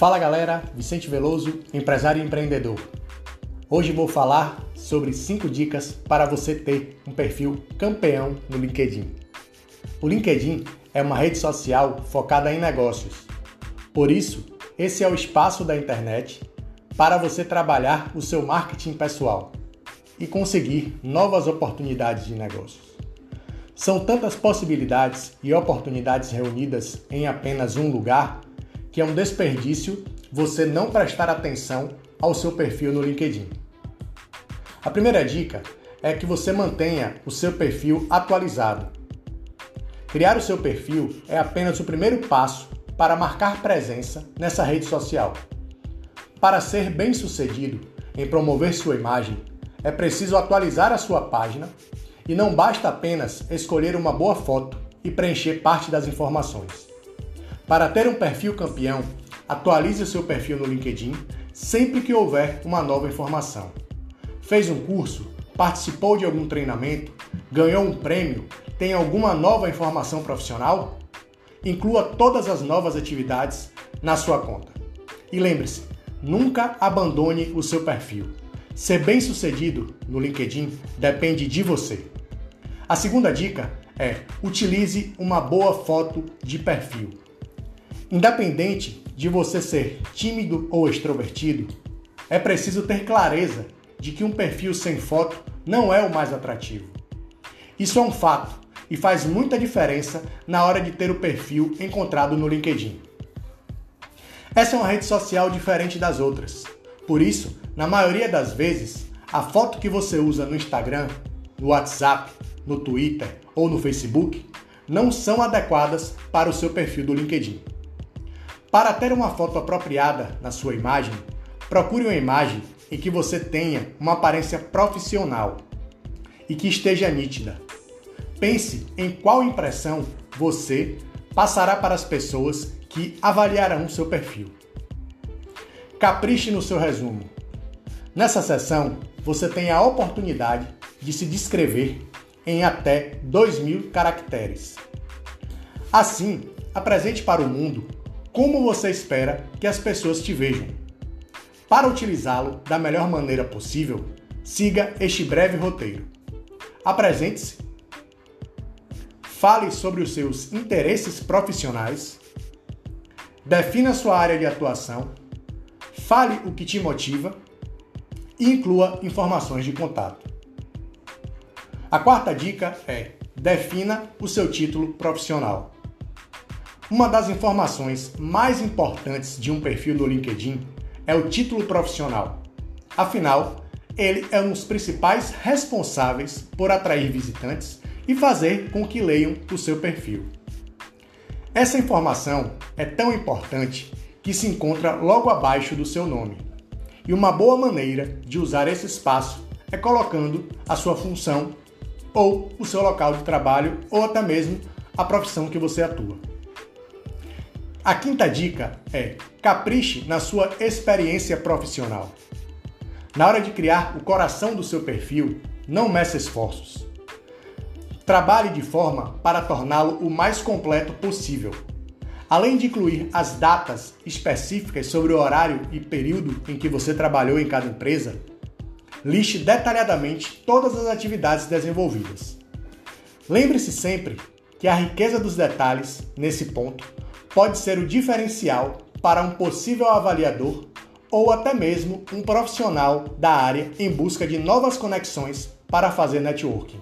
Fala galera, Vicente Veloso, empresário e empreendedor. Hoje vou falar sobre 5 dicas para você ter um perfil campeão no LinkedIn. O LinkedIn é uma rede social focada em negócios. Por isso, esse é o espaço da internet para você trabalhar o seu marketing pessoal e conseguir novas oportunidades de negócios. São tantas possibilidades e oportunidades reunidas em apenas um lugar que é um desperdício você não prestar atenção ao seu perfil no LinkedIn. A primeira dica é que você mantenha o seu perfil atualizado. Criar o seu perfil é apenas o primeiro passo para marcar presença nessa rede social. Para ser bem-sucedido em promover sua imagem, é preciso atualizar a sua página e não basta apenas escolher uma boa foto e preencher parte das informações. Para ter um perfil campeão, atualize o seu perfil no LinkedIn sempre que houver uma nova informação. Fez um curso? Participou de algum treinamento? Ganhou um prêmio? Tem alguma nova informação profissional? Inclua todas as novas atividades na sua conta. E lembre-se, nunca abandone o seu perfil. Ser bem-sucedido no LinkedIn depende de você. A segunda dica é utilize uma boa foto de perfil. Independente de você ser tímido ou extrovertido, é preciso ter clareza de que um perfil sem foto não é o mais atrativo. Isso é um fato e faz muita diferença na hora de ter o perfil encontrado no LinkedIn. Essa é uma rede social diferente das outras. Por isso, na maioria das vezes, a foto que você usa no Instagram, no WhatsApp, no Twitter ou no Facebook não são adequadas para o seu perfil do LinkedIn. Para ter uma foto apropriada na sua imagem, procure uma imagem em que você tenha uma aparência profissional e que esteja nítida. Pense em qual impressão você passará para as pessoas que avaliarão seu perfil. Capriche no seu resumo. Nessa sessão, você tem a oportunidade de se descrever em até 2.000 caracteres. Assim, apresente para o mundo como você espera que as pessoas te vejam. Para utilizá-lo da melhor maneira possível, siga este breve roteiro. Apresente-se, fale sobre os seus interesses profissionais, defina sua área de atuação, fale o que te motiva e inclua informações de contato. A quarta dica é: defina o seu título profissional. Uma das informações mais importantes de um perfil no LinkedIn é o título profissional. Afinal, ele é um dos principais responsáveis por atrair visitantes e fazer com que leiam o seu perfil. Essa informação é tão importante que se encontra logo abaixo do seu nome. E uma boa maneira de usar esse espaço é colocando a sua função ou o seu local de trabalho ou até mesmo a profissão que você atua. A quinta dica é capriche na sua experiência profissional. Na hora de criar o coração do seu perfil, não meça esforços. Trabalhe de forma para torná-lo o mais completo possível. Além de incluir as datas específicas sobre o horário e período em que você trabalhou em cada empresa, liste detalhadamente todas as atividades desenvolvidas. Lembre-se sempre que a riqueza dos detalhes, nesse ponto, pode ser o diferencial para um possível avaliador ou até mesmo um profissional da área em busca de novas conexões para fazer networking.